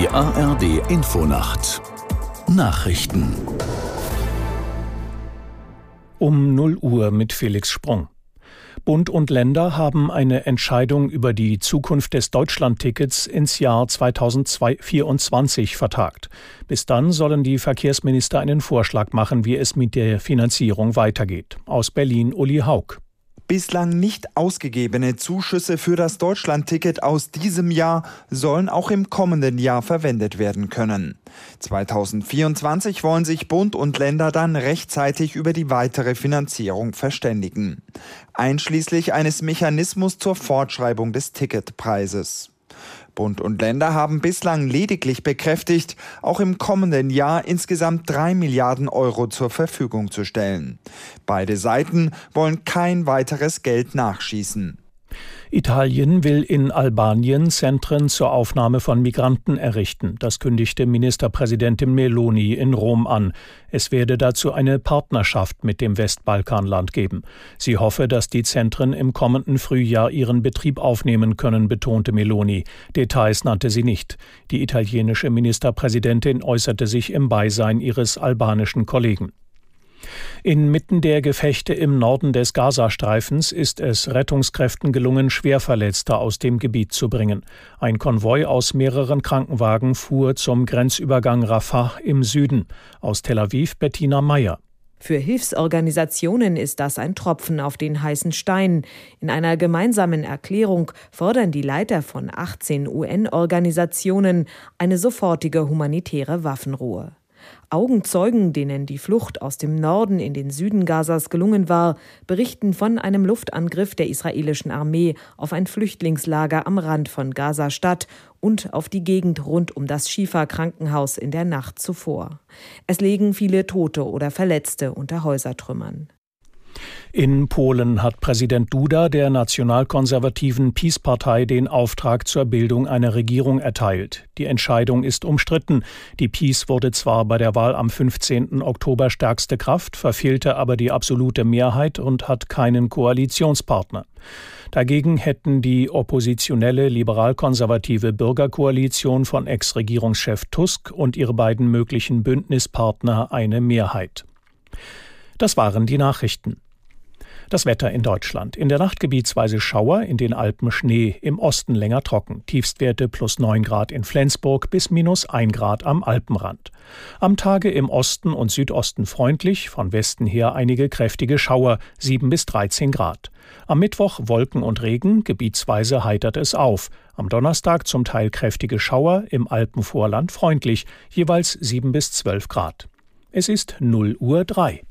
Die ARD Infonacht Nachrichten um 0 Uhr mit Felix Sprung. Bund und Länder haben eine Entscheidung über die Zukunft des Deutschlandtickets ins Jahr 2024 vertagt. Bis dann sollen die Verkehrsminister einen Vorschlag machen, wie es mit der Finanzierung weitergeht. Aus Berlin Uli Haug. Bislang nicht ausgegebene Zuschüsse für das Deutschlandticket aus diesem Jahr sollen auch im kommenden Jahr verwendet werden können. 2024 wollen sich Bund und Länder dann rechtzeitig über die weitere Finanzierung verständigen, einschließlich eines Mechanismus zur Fortschreibung des Ticketpreises. Bund und Länder haben bislang lediglich bekräftigt, auch im kommenden Jahr insgesamt drei Milliarden Euro zur Verfügung zu stellen. Beide Seiten wollen kein weiteres Geld nachschießen. Italien will in Albanien Zentren zur Aufnahme von Migranten errichten. Das kündigte Ministerpräsidentin Meloni in Rom an. Es werde dazu eine Partnerschaft mit dem Westbalkanland geben. Sie hoffe, dass die Zentren im kommenden Frühjahr ihren Betrieb aufnehmen können, betonte Meloni. Details nannte sie nicht. Die italienische Ministerpräsidentin äußerte sich im Beisein ihres albanischen Kollegen. Inmitten der Gefechte im Norden des Gazastreifens ist es Rettungskräften gelungen, Schwerverletzte aus dem Gebiet zu bringen. Ein Konvoi aus mehreren Krankenwagen fuhr zum Grenzübergang Rafah im Süden. Aus Tel Aviv Bettina Meyer. Für Hilfsorganisationen ist das ein Tropfen auf den heißen Stein. In einer gemeinsamen Erklärung fordern die Leiter von 18 UN-Organisationen eine sofortige humanitäre Waffenruhe. Augenzeugen, denen die Flucht aus dem Norden in den Süden Gazas gelungen war, berichten von einem Luftangriff der israelischen Armee auf ein Flüchtlingslager am Rand von Gaza-Stadt und auf die Gegend rund um das Schifa-Krankenhaus in der Nacht zuvor. Es liegen viele Tote oder Verletzte unter Häusertrümmern. In Polen hat Präsident Duda der nationalkonservativen PiS-Partei den Auftrag zur Bildung einer Regierung erteilt. Die Entscheidung ist umstritten. Die PiS wurde zwar bei der Wahl am 15. Oktober stärkste Kraft, verfehlte aber die absolute Mehrheit und hat keinen Koalitionspartner. Dagegen hätten die oppositionelle liberal-konservative Bürgerkoalition von Ex-Regierungschef Tusk und ihre beiden möglichen Bündnispartner eine Mehrheit. Das waren die Nachrichten. Das Wetter in Deutschland. In der Nacht gebietsweise Schauer, in den Alpen Schnee, im Osten länger trocken. Tiefstwerte plus 9 Grad in Flensburg bis minus 1 Grad am Alpenrand. Am Tage im Osten und Südosten freundlich, von Westen her einige kräftige Schauer, 7 bis 13 Grad. Am Mittwoch Wolken und Regen, gebietsweise heitert es auf. Am Donnerstag zum Teil kräftige Schauer, im Alpenvorland freundlich, jeweils 7 bis 12 Grad. Es ist 0 Uhr 3.